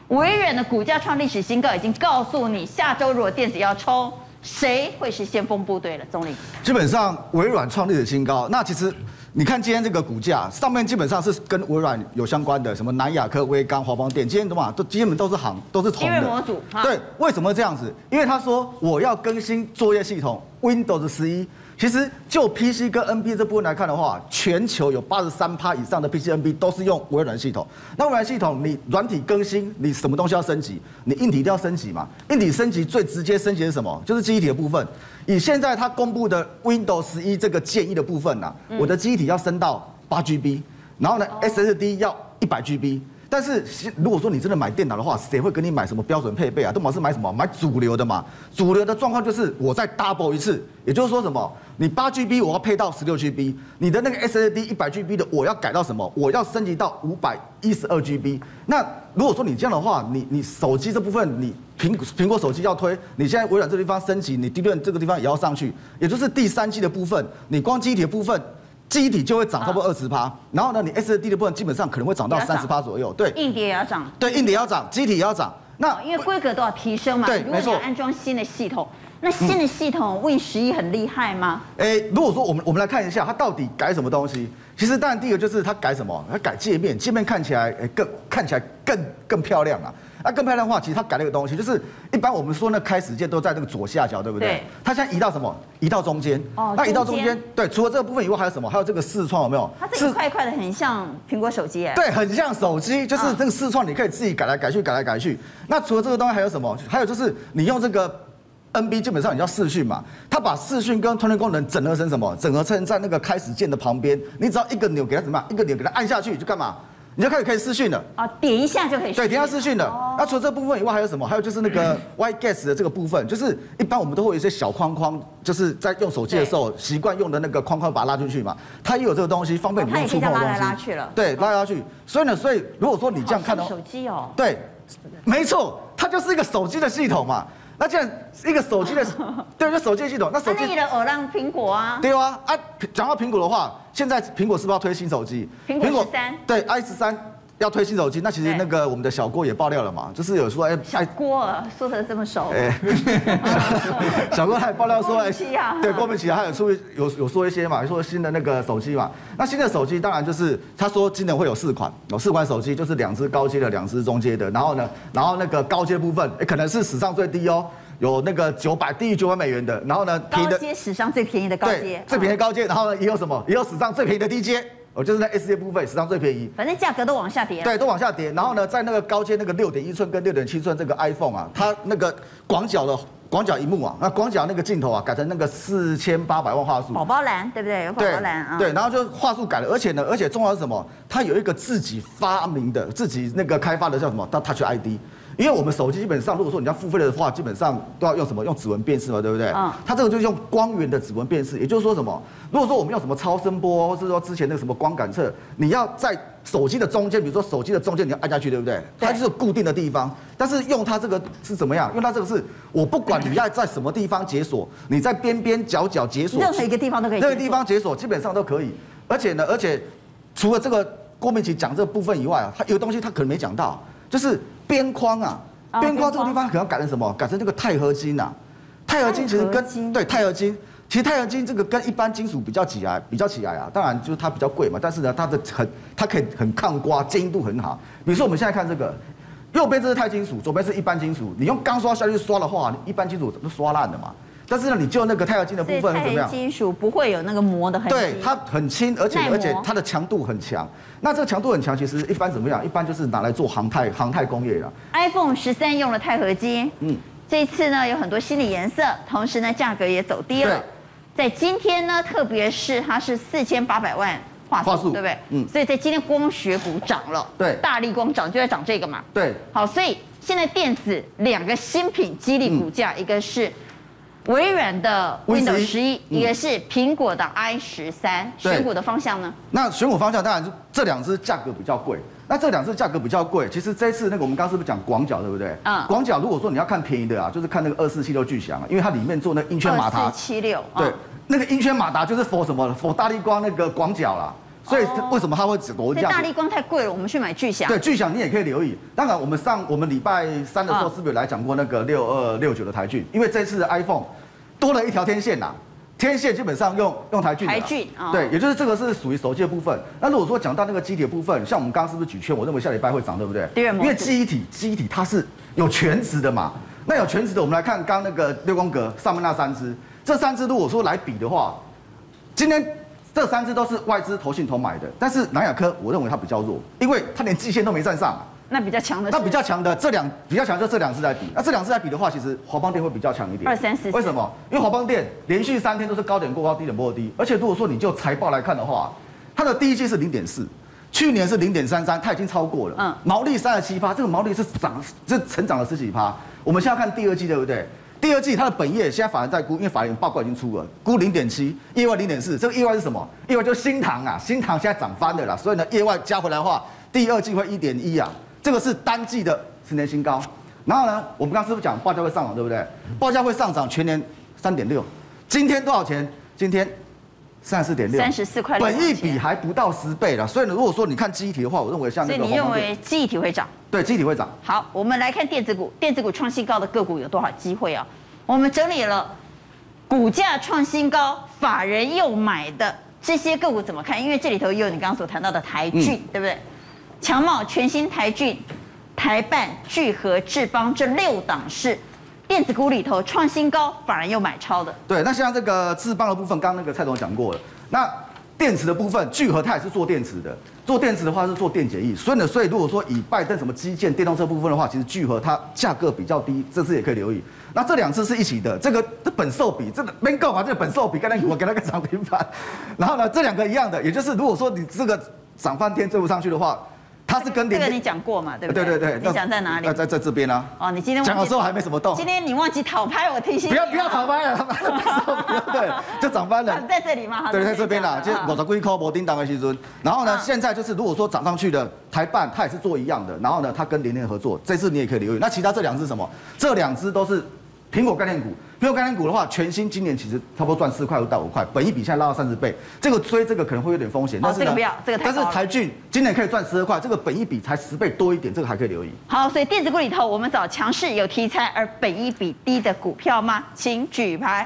A: 微软的股价创历史新高，已经告诉你，下周如果电子要冲，谁会是先锋部队了？总理，
G: 基本上微软创历史新高。那其实你看今天这个股价上面，基本上是跟微软有相关的，什么南亚科、威刚、华邦电，今天的嘛都基本都是行，都是同的。
A: 模组。
G: 对，为什么这样子？因为他说我要更新作业系统，Windows 十一。其实就 PC 跟 NB 这部分来看的话，全球有八十三趴以上的 PC、NB 都是用微软系统。那微软系统，你软体更新，你什么东西要升级？你硬体一定要升级嘛？硬体升级最直接升级是什么？就是记忆体的部分。以现在它公布的 Windows 十一这个建议的部分呢，我的记忆体要升到八 GB，然后呢 SSD 要一百 GB。但是，如果说你真的买电脑的话，谁会给你买什么标准配备啊？都嘛是买什么？买主流的嘛。主流的状况就是我再 double 一次，也就是说什么？你八 GB 我要配到十六 GB，你的那个 SSD 一百 GB 的我要改到什么？我要升级到五百一十二 GB。那如果说你这样的话，你你手机这部分，你苹苹果手机要推，你现在微软这个地方升级，你低润这个地方也要上去，也就是第三季的部分，你光机体的部分。记忆体就会涨差不多二十趴，然后呢，你 SSD 的部分基本上可能会涨到三十趴左右。对，
A: 硬碟也要涨。
G: 对，硬碟也要涨，机体也要涨。那
A: 因为规格都要提升嘛。
G: 对，没错。如果你要
A: 安装新的系统，那新的系统 Win 十一很厉害吗？
G: 哎，如果说我们我们来看一下，它到底改什么东西？其实当然第一个就是它改什么？它改界面，界面看起来哎更看起来更更漂亮啊。那更漂亮的话，其实它改了一个东西，就是一般我们说那开始键都在那个左下角，对不对？对。它现在移到什么？移到中间。哦。那移到中间，对。除了这个部分以外，还有什么？还有这个视窗有没有？
A: 它这一块一块的很像苹果手机哎。
G: 对，很像手机，就是这个视窗你可以自己改来改去，改来改去。那除了这个东西还有什么？还有就是你用这个 NB，基本上你要视讯嘛，它把视讯跟通讯功能整合成什么？整合成在那个开始键的旁边，你只要一个钮给它怎么样？一个钮给它按下去就干嘛？你就开始可以私讯了啊，
A: 点一下就可以。
G: 对，点一下私讯了。哦、那除了这部分以外，还有什么？还有就是那个 <clears throat> White Guest 的这个部分，就是一般我们都会有一些小框框，就是在用手机的时候习惯用的那个框框，把它拉进去嘛。它也有这个东西，方便你用触碰的东西。拉来拉去了。对，拉来拉去。所以呢，所以如果说你这样看到，
A: 手机哦。
G: 对，没错。它就是一个手机的系统嘛。那既然一个手机的，<laughs> 对，就手机系统，那手机。
A: 那你的偶让苹果啊？
G: 对啊，啊，讲到苹果的话，现在苹果是不是要推新手机？
A: 苹果十三。
G: 对，i 十三。要推新手机，那其实那个我们的小郭也爆料了嘛，就是有说哎，
A: 小郭说的这么熟，
G: 哎，<laughs> 小郭他也爆料说哎，对，郭明錤啊，他有说有有说一些嘛，说新的那个手机嘛，那新的手机当然就是他说今年会有四款，有四款手机，就是两只高阶的，两只中阶的，然后呢，然后那个高阶部分，哎，可能是史上最低哦，有那个九百低于九百美元的，然后呢，
A: 高阶史上最便宜的高阶，
G: 最便宜的高阶，然后呢也有什么，也有史上最便宜的低阶。我就是在 S A 部分史上最便宜，
A: 反正价格都往下跌。
G: 对，都往下跌。然后呢，在那个高阶那个六点一寸跟六点七寸这个 iPhone 啊，它那个广角的广角荧幕啊，那广角那个镜头啊，改成那个四千八百万画素。
A: 宝宝蓝对不对？有宝宝蓝啊。
G: 对，然后就画素改了，而且呢，而且重要是什么？它有一个自己发明的、自己那个开发的叫什么？叫 Touch ID。因为我们手机基本上，如果说你要付费的话，基本上都要用什么？用指纹辨识嘛，对不对？嗯。它这个就是用光源的指纹辨识，也就是说什么？如果说我们用什么超声波，或是说之前那个什么光感测，你要在手机的中间，比如说手机的中间，你要按下去，对不对？它就是固定的地方。但是用它这个是怎么样？用它这个是，我不管你要在什么地方解锁，你在边边角角解锁，
A: 任何一个地方都可以。
G: 任何地方解锁基本上都可以。而且呢，而且除了这个郭明奇讲这个部分以外啊，它有东西他可能没讲到，就是边框啊。边框这个地方可能要改成什么？改成这个钛合金呐。钛合金其实跟对钛合金，其实钛合金这个跟一般金属比较起来，比较起来啊，当然就是它比较贵嘛。但是呢，它的很，它可以很抗刮，坚硬度很好。比如说我们现在看这个，右边这是钛金属，左边是一般金属。你用钢刷下去刷的话，一般金属都刷烂的嘛。但是呢，你就那个钛合金的部分怎么
A: 样？金属不会有那个磨的痕迹。
G: 对，它很轻，而且而且它的强度很强。那这个强度很强，其实一般怎么样？一般就是拿来做航太航太工业的。
A: iPhone 十三用了钛合金，嗯，这一次呢有很多新的颜色，同时呢价格也走低了。在今天呢，特别是它是四千八百万画素，对不对？嗯。所以在今天光学股涨了，
G: 对，
A: 大力光涨就在涨这个嘛。
G: 对。
A: 好，所以现在电子两个新品激励股价，一个是。微软的 Windows 十一，一个是苹果的 i 十三，选股的方向呢？
G: 那选股方向当然是这两支价格比较贵。那这两支价格比较贵，其实这一次那个我们刚刚是不是讲广角，对不对？嗯。广角如果说你要看便宜的啊，就是看那个二四七六巨响啊，因为它里面做那个音圈马达。
A: 二四七六。
G: 对，那个音圈马达就是 for 什么？for 大力光那个广角啦。所以为什么它会只多这样？
A: 大力光太贵了，我们去买巨响。
G: 对，巨响你也可以留意。当然，我们上我们礼拜三的时候是不是有来讲过那个六二六九的台郡？因为这次的 iPhone。多了一条天线呐，天线基本上用用台郡，
A: 台郡啊，
G: 对，也就是这个是属于手机的部分。那如果说讲到那个机体的部分，像我们刚刚是不是举圈？我认为下礼拜会涨，对不对？
A: 对，
G: 因为机体机体它是有全值的嘛。那有全值的，我们来看刚刚那个六宫格上面那三只，这三只如果说来比的话，今天这三只都是外资投信投买的，但是南亚科我认为它比较弱，因为它连季线都没站上。
A: 那比较强的，
G: 那比较强的这两比较强就这两支来比，那这两支来比的话，其实华邦电会比较强一点。
A: 二三四。
G: 为什么？因为华邦电连续三天都是高点过高，低点过低，而且如果说你就财报来看的话，它的第一季是零点四，去年是零点三三，它已经超过了。嗯。毛利三十七趴，这个毛利是涨，是成长了十几趴。我们现在看第二季，对不对？第二季它的本业现在法人在估，因为法人报告已经出了，估零点七，意外零点四，这个意外是什么？意外就是新塘啊，新塘现在涨翻了啦，所以呢，意外加回来的话，第二季会一点一啊。这个是单季的十年新高，然后呢，我们刚刚是不是讲报价会上涨，对不对？报价会上涨，全年三点六，今天多少钱？今天三十四点六，
A: 三十四块，
G: 本一比还不到十倍了。所以呢，如果说你看记忆体的话，我认为像那个，
A: 所以你认为记忆体会涨？
G: 对，记忆体会涨。
A: 好，我们来看电子股，电子股创新高的个股有多少机会啊？我们整理了股价创新高、法人又买的这些个股怎么看？因为这里头也有你刚刚所谈到的台郡，嗯、对不对？强茂、全新、台郡、台办、聚合、智邦这六档是电子股里头创新高，反而又买超的。
G: 对，那像这个智邦的部分，刚刚那个蔡总讲过了。那电池的部分，聚合它也是做电池的，做电池的话是做电解液。所以呢，所以如果说以拜登什么基建、电动车部分的话，其实聚合它价格比较低，这次也可以留意。那这两次是一起的，这个这本寿比，这个没够啊，这个本寿比，刚才我给它个涨停板。然后呢，这两个一样的，也就是如果说你这个涨翻天追不上去的话。它是跟
A: 这个你讲过嘛？对不对？
G: 对对对，
A: 你讲在哪里？
G: 在在这边啊。
A: 哦，你今天
G: 讲的时候还没什么动。
A: 今天你忘记讨拍，我提醒你。
G: 不要不要讨拍 <laughs> 了，对，<laughs> 就涨翻了。
A: 在这里吗？
G: 对，在这边啦，就五十几块没叮当的西尊。然后呢，现在就是如果说涨上去的台办，它也是做一样的。然后呢，它跟联电合作，这次你也可以留意。那其他这两只什么？这两只都是。苹果概念股，苹果概念股的话，全新今年其实差不多赚四块五到五块，本益比现在拉到三十倍，这个追这个可能会有点风险。
A: 但是呢，这个不要，这个。
G: 但是台郡今年可以赚十二块，这个本益比才十倍多一点，这个还可以留意。
A: 好，所以电子股里头，我们找强势有题材而本益比低的股票吗？请举牌。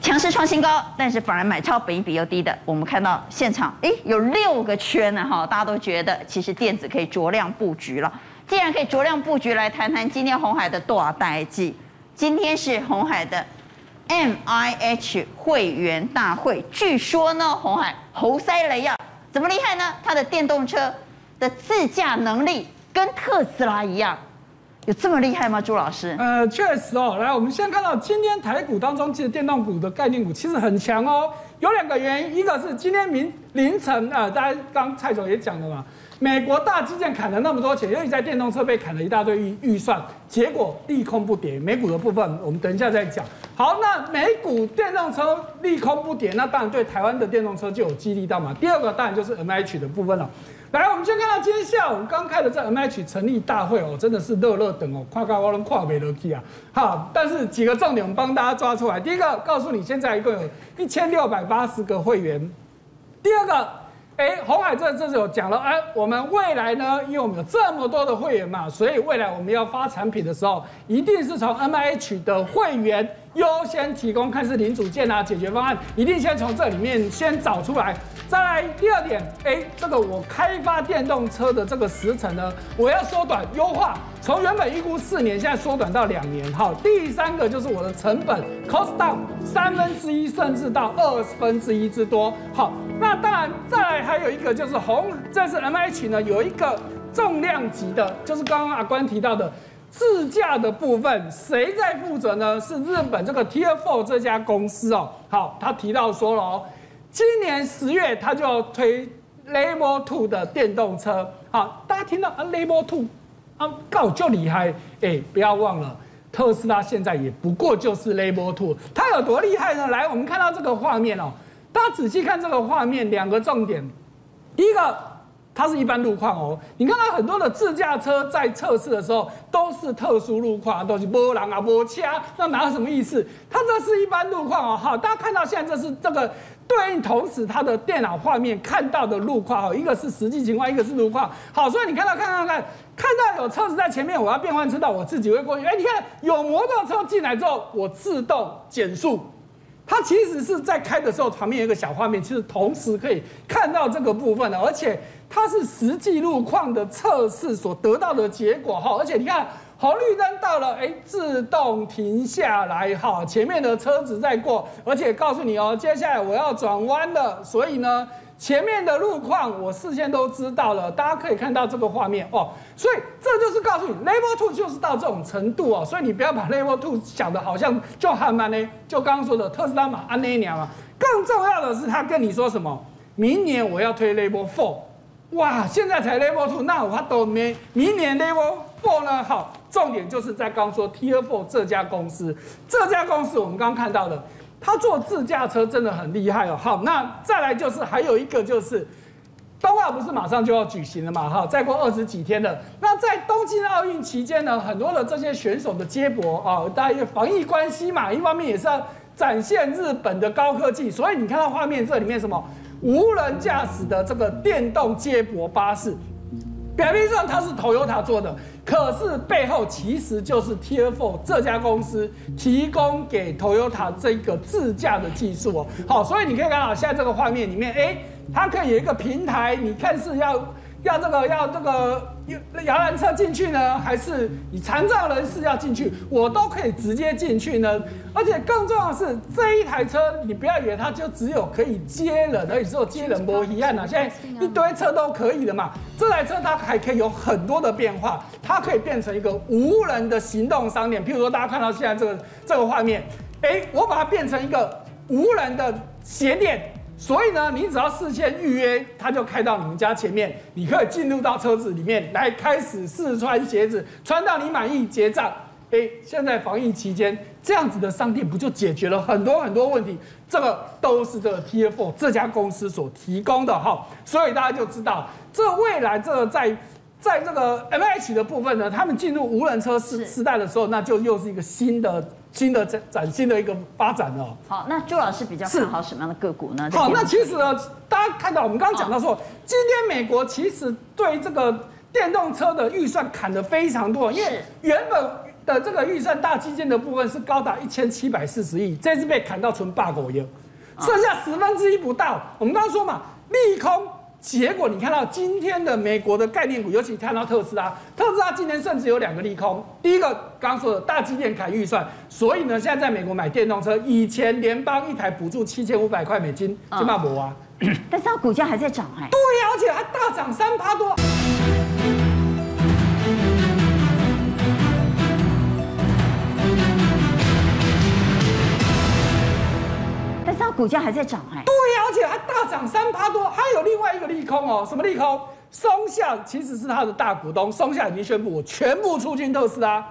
A: 强势创新高，但是反而买超本益比又低的，我们看到现场，哎，有六个圈呢，哈，大家都觉得其实电子可以酌量布局了。既然可以酌量布局，来谈谈今天红海的多少代志。今天是红海的 M I H 会员大会，据说呢，红海猴塞雷啊，怎么厉害呢？它的电动车的自驾能力跟特斯拉一样，有这么厉害吗？朱老师？
D: 呃，确实哦。来，我们先看到今天台股当中，其实电动股的概念股其实很强哦。有两个原因，一个是今天明凌晨啊，大家刚蔡总也讲了嘛。美国大基建砍了那么多钱，尤其在电动车被砍了一大堆预预算，结果利空不跌。美股的部分，我们等一下再讲。好，那美股电动车利空不跌，那当然对台湾的电动车就有激励到嘛。第二个当然就是 MH 的部分了。来，我们先看到今天下午刚开的这 MH 成立大会哦，真的是热热等哦，跨高我能跨没得去啊。好，但是几个重点我帮大家抓出来。第一个，告诉你现在一共有一千六百八十个会员。第二个。哎，红海这这是有讲了，哎，我们未来呢，因为我们有这么多的会员嘛，所以未来我们要发产品的时候，一定是从 MIH 的会员优先提供，看是零组件啊，解决方案，一定先从这里面先找出来。再来第二点，哎，这个我开发电动车的这个时程呢，我要缩短优化。从原本预估四年，现在缩短到两年。好，第三个就是我的成本 cost down 三分之一，甚至到二十分之一之多。好，那当然再来还有一个就是红，这是 MH 呢有一个重量级的，就是刚刚阿关提到的自驾的部分，谁在负责呢？是日本这个 Tier Four 这家公司哦。好，他提到说了哦，今年十月他就要推 Level Two 的电动车。好，大家听到啊 Level Two。啊，告就厉害！哎，不要忘了，特斯拉现在也不过就是 Level Two，它有多厉害呢？来，我们看到这个画面哦，大家仔细看这个画面，两个重点，第一个，它是一般路况哦，你看到很多的自驾车在测试的时候都是特殊路况，都是波浪啊、波掐，那哪有什么意思？它这是一般路况哦，好，大家看到现在这是这个。对应同时，它的电脑画面看到的路况哦，一个是实际情况，一个是路况。好，所以你看到，看看看，看有车子在前面，我要变换车道，我自己会过去。哎，你看有摩托车进来之后，我自动减速。它其实是在开的时候，旁边有一个小画面，其实同时可以看到这个部分的，而且它是实际路况的测试所得到的结果。哈，而且你看。红绿灯到了，哎，自动停下来，哈，前面的车子在过，而且告诉你哦，接下来我要转弯了，所以呢，前面的路况我事先都知道了，大家可以看到这个画面哦，所以这就是告诉你，Level Two 就是到这种程度哦，所以你不要把 Level Two 想的好像就还蛮呢，就刚刚说的特斯拉嘛，安那尼亚嘛，更重要的是他跟你说什么，明年我要推 Level Four，哇，现在才 Level Two，那我都没明年 Level Four 呢，好。重点就是在刚说 Tier Four 这家公司，这家公司我们刚刚看到的，他做自驾车真的很厉害哦。好，那再来就是还有一个就是，冬奥不是马上就要举行了嘛？哈，再过二十几天了。那在东京奥运期间呢，很多的这些选手的接驳啊，大家防疫关系嘛，一方面也是要展现日本的高科技，所以你看到画面这里面什么无人驾驶的这个电动接驳巴士。表面上它是 Toyota 做的，可是背后其实就是 Tier Four 这家公司提供给 Toyota 这个自驾的技术哦。好，所以你可以看到现在这个画面里面，哎，它可以有一个平台，你看是要。要这个要这个摇篮车进去呢，还是你残障人士要进去，我都可以直接进去呢。而且更重要的是，这一台车你不要以为它就只有可以接人，而且只有接人不一样啊。现在一堆车都可以的嘛。这台车它还可以有很多的变化，它可以变成一个无人的行动商店。譬如说，大家看到现在这个这个画面，哎，我把它变成一个无人的鞋店。所以呢，你只要事先预约，他就开到你们家前面，你可以进入到车子里面来开始试穿鞋子，穿到你满意结账。哎，现在防疫期间，这样子的商店不就解决了很多很多问题？这个都是这个 TF 这家公司所提供的哈，所以大家就知道，这未来这个在在这个 MH 的部分呢，他们进入无人车时时代的时候，那就又是一个新的新的崭崭新的一个发展哦。
A: 好，那朱老师比较看好什么样的个股呢？
D: 好，那其实呢，大家看到我们刚刚讲到说，今天美国其实对这个电动车的预算砍得非常多，因为原本。的这个预算大基建的部分是高达一千七百四十亿，这次被砍到纯罢狗油，剩下十分之一不到。我们刚刚说嘛，利空，结果你看到今天的美国的概念股，尤其看到特斯拉，特斯拉今年甚至有两个利空。第一个刚刚说的大基建砍预算，所以呢，现在在美国买电动车，以前联邦一台补助七千五百块美金，就骂我啊，<laughs>
A: 但是它股价还在涨哎，
D: 对呀，而且还大涨三趴多。
A: 但是它股价还在涨哎，
D: 对且还大涨三趴多，还有另外一个利空哦，什么利空？松下其实是它的大股东，松下已经宣布我全部出军特斯拉，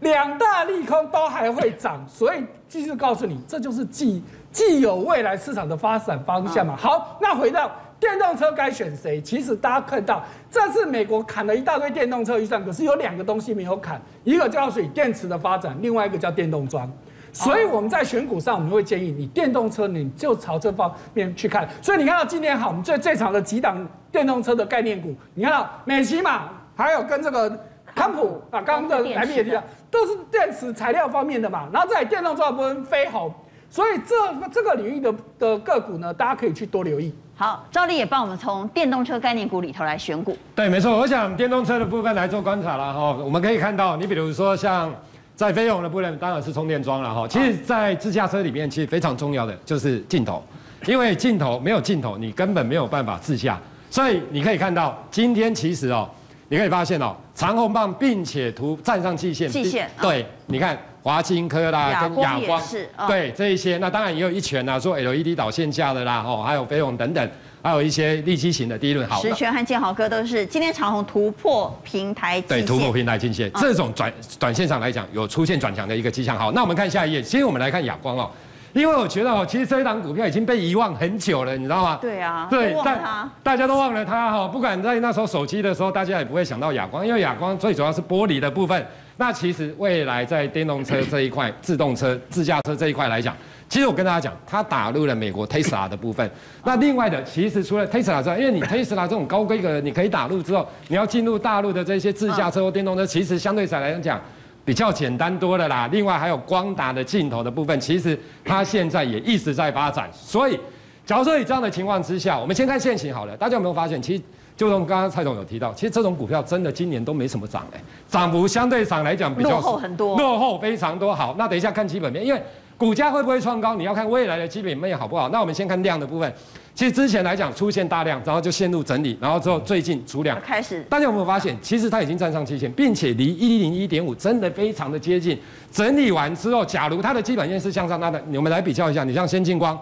D: 两大利空都还会涨，所以继续告诉你，这就是既既有未来市场的发展方向嘛。好，那回到电动车该选谁？其实大家看到这次美国砍了一大堆电动车预算，可是有两个东西没有砍，一个叫水电池的发展，另外一个叫电动桩。所以我们在选股上，我们会建议你电动车，你就朝这方面去看。所以你看到今天好，我们最最长的几档电动车的概念股，你看到美琪玛，还有跟这个康普啊，刚刚的来宾也提到，都是电池材料方面的嘛。然后在电动车的部分飞鸿，所以这这个领域的的个股呢，大家可以去多留意。
A: 好，兆立也帮我们从电动车概念股里头来选股。
E: 对，没错，我想电动车的部分来做观察了哈。我们可以看到，你比如说像。在飞用的部分当然是充电桩了哈。其实，在自驾车里面，其实非常重要的就是镜头，因为镜头没有镜头，你根本没有办法自驾。所以你可以看到，今天其实哦，你可以发现哦，长虹棒并且图站上季线，
A: 季线
E: 对，你看华金科啦，跟亚光
A: 是，
E: 对这一些，那当然也有一拳啊，做 LED 导线架的啦，哦，还有飞鸿等等。还有一些利基型的第一轮好的，
A: 十銓和建豪哥都是今天长虹突破平台，
E: 对，突破平台均线，这种转短线上来讲有出现转强的一个迹象。好，那我们看下一页，先我们来看亚光哦，因为我觉得哦，其实这一档股票已经被遗忘很久了，你知道吗？
A: 对啊，
E: 对，但大家都忘了它哈，不管在那时候手机的时候，大家也不会想到亚光，因为亚光最主要是玻璃的部分。那其实未来在电动车这一块、自动车、自驾车这一块来讲。其实我跟大家讲，它打入了美国 Tesla 的部分。那另外的，其实除了 Tesla 之外，因为你 Tesla 这种高规格，你可以打入之后，你要进入大陆的这些自驾车或电动车，其实相对来讲比较简单多了啦。另外还有光达的镜头的部分，其实它现在也一直在发展。所以，假如说以这样的情况之下，我们先看现行好了。大家有没有发现，其实就从刚刚蔡总有提到，其实这种股票真的今年都没什么涨哎，涨幅相对上来讲比较
A: 落后很多，
E: 落后非常多。好，那等一下看基本面，因为。股价会不会创高？你要看未来的基本面好不好？那我们先看量的部分。其实之前来讲出现大量，然后就陷入整理，然后之后最近出量
A: 开始。
E: 大家有没有发现，其实它已经站上期线，并且离一零一点五真的非常的接近。整理完之后，假如它的基本面是向上，那的，我们来比较一下。你像先进光，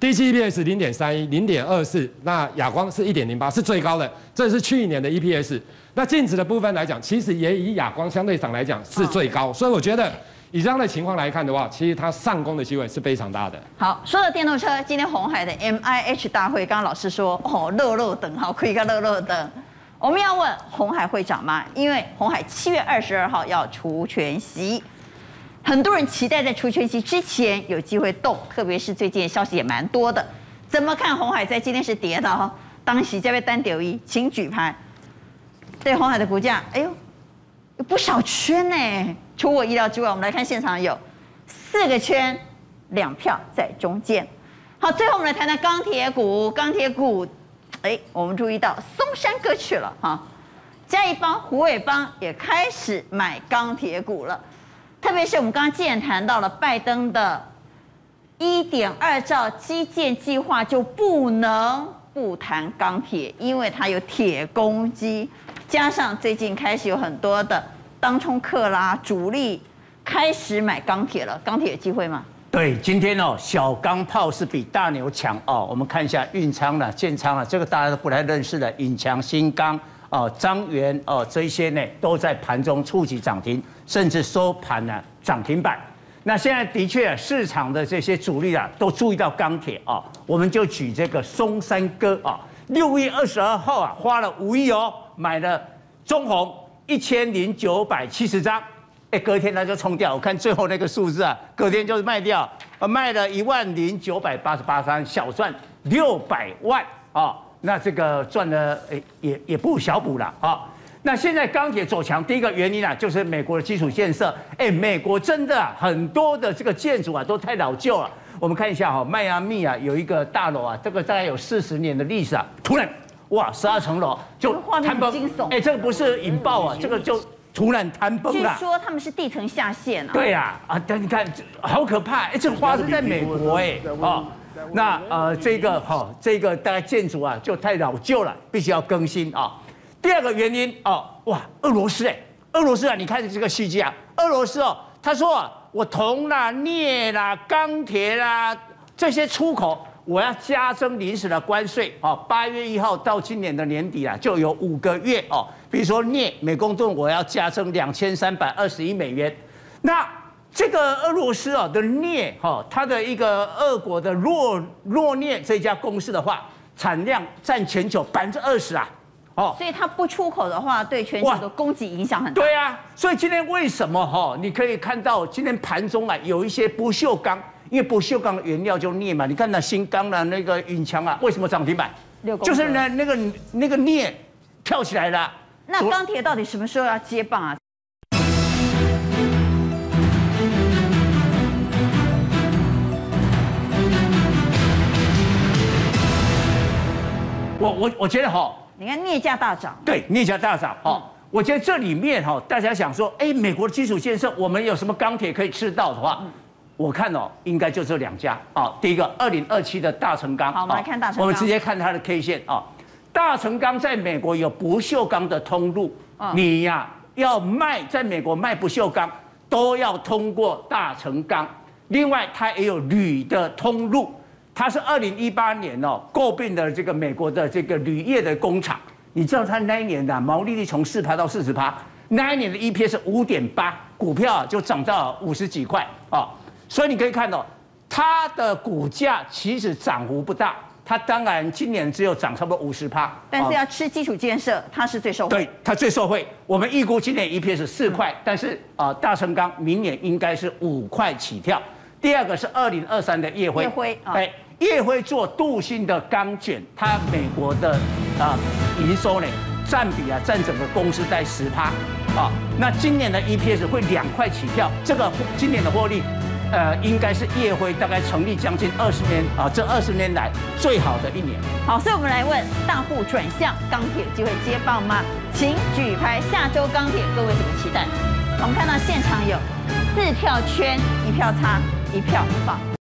E: 第一季 EPS 零点三一、零点二四，那亚光是一点零八，是最高的。这是去年的 EPS。那净值的部分来讲，其实也以亚光相对上来讲是最高，所以我觉得。以这样的情况来看的话，其实它上攻的机会是非常大的。
A: 好，说到电动车，今天红海的 M I H 大会，刚刚老师说哦，热热等，好，可以个热热等。我们要问红海会涨吗？因为红海七月二十二号要除权息，很多人期待在除权期之前有机会动，特别是最近消息也蛮多的。怎么看红海在今天是跌的哈？当时这位单点一，请举牌。对红海的股价，哎呦，有不少圈呢。出我意料之外，我们来看现场有四个圈，两票在中间。好，最后我们来谈谈钢铁股。钢铁股，哎，我们注意到松山哥去了哈，嘉义帮、虎尾帮也开始买钢铁股了。特别是我们刚刚既然谈到了拜登的一点二兆基建计划，就不能不谈钢铁，因为它有铁公鸡，加上最近开始有很多的。当冲客啦，主力开始买钢铁了，钢铁有机会吗？
C: 对，今天哦，小钢炮是比大牛强哦。我们看一下运昌了、建昌了，这个大家都不太认识的，允强、新钢哦、彰源哦，这些呢都在盘中触及涨停，甚至收盘呢涨停板。那现在的确市场的这些主力啊，都注意到钢铁啊，我们就举这个松山哥啊，六月二十二号啊，花了五亿哦，买了中鸿一千零九百七十张。哎，隔天它就冲掉，我看最后那个数字啊，隔天就是卖掉，呃，卖了一万零九百八十八张，小赚六百万啊，那这个赚了，哎，也也不小补了啊。那现在钢铁走强，第一个原因啊，就是美国的基础建设，哎，美国真的很多的这个建筑啊，都太老旧了。我们看一下哈，迈阿密啊，有一个大楼啊，这个大概有四十年的历史啊，突然哇，十二层楼就坍崩，哎，这个不是引爆啊，这个就。突然坍崩了。
A: 据说他们是地层下陷啊。
C: 对呀，啊，但你看，好可怕！哎，这花生在美国哎，哦，那呃，这个哈，这个大概建筑啊，就太老旧了，必须要更新啊。第二个原因哦，哇，俄罗斯哎，俄罗斯啊，你看这个细节啊，俄罗斯哦，他说啊，我铜啦、镍啦、钢铁啦这些出口。我要加征临时的关税哦，八月一号到今年的年底啊，就有五个月哦。比如说镍每公吨我要加征两千三百二十一美元。那这个俄罗斯啊的镍哈，它的一个俄国的洛洛镍这家公司的话，产量占全球百分之二十啊。哦，
A: 所以它不出口的话，对全球的供给影响很大。
C: 对啊，所以今天为什么哈？你可以看到今天盘中啊，有一些不锈钢。因为不锈钢的原料就镍嘛，你看那新钢的那个允强啊，为什么涨停板？就是呢那个那个镍跳起来了。
A: 那钢铁到底什么时候要接棒啊？
C: 我我我觉得哈，
A: 你看镍价大涨，
C: 对，镍价大涨哦。嗯、我觉得这里面哈，大家想说，哎，美国的基础建设，我们有什么钢铁可以吃到的话？嗯我看哦，应该就这两家啊。第一个，二零二七的大成钢。
A: 好，我们来看大成钢。
C: 我们直接看它的 K 线啊。大成钢在美国有不锈钢的通路，你呀要卖在美国卖不锈钢，都要通过大成钢。另外，它也有铝的通路，它是二零一八年哦诟病的这个美国的这个铝业的工厂。你知道它那一年的毛利率从四趴到四十趴，那一年的 EPS 是五点八，股票就涨到五十几块啊。所以你可以看到，它的股价其实涨幅不大，它当然今年只有涨差不多五十趴。
A: 但是要吃基础建设，它是最受惠。
C: 对，它最受惠。我们预估今年 EPS 是四块，但是啊，大成钢明年应该是五块起跳。第二个是二零二三的烨辉。烨辉啊，哎，烨辉做镀锌的钢卷，它美国的啊营收呢占比啊占整个公司在十趴啊。那今年的 EPS 会两块起跳，这个今年的获利。呃，应该是烨辉大概成立将近二十年啊，这二十年来最好的一年。
A: 好，所以我们来问大户转向钢铁机会接棒吗？请举牌，下周钢铁各位怎么期待？我们看到现场有四票圈，一票叉，一票放。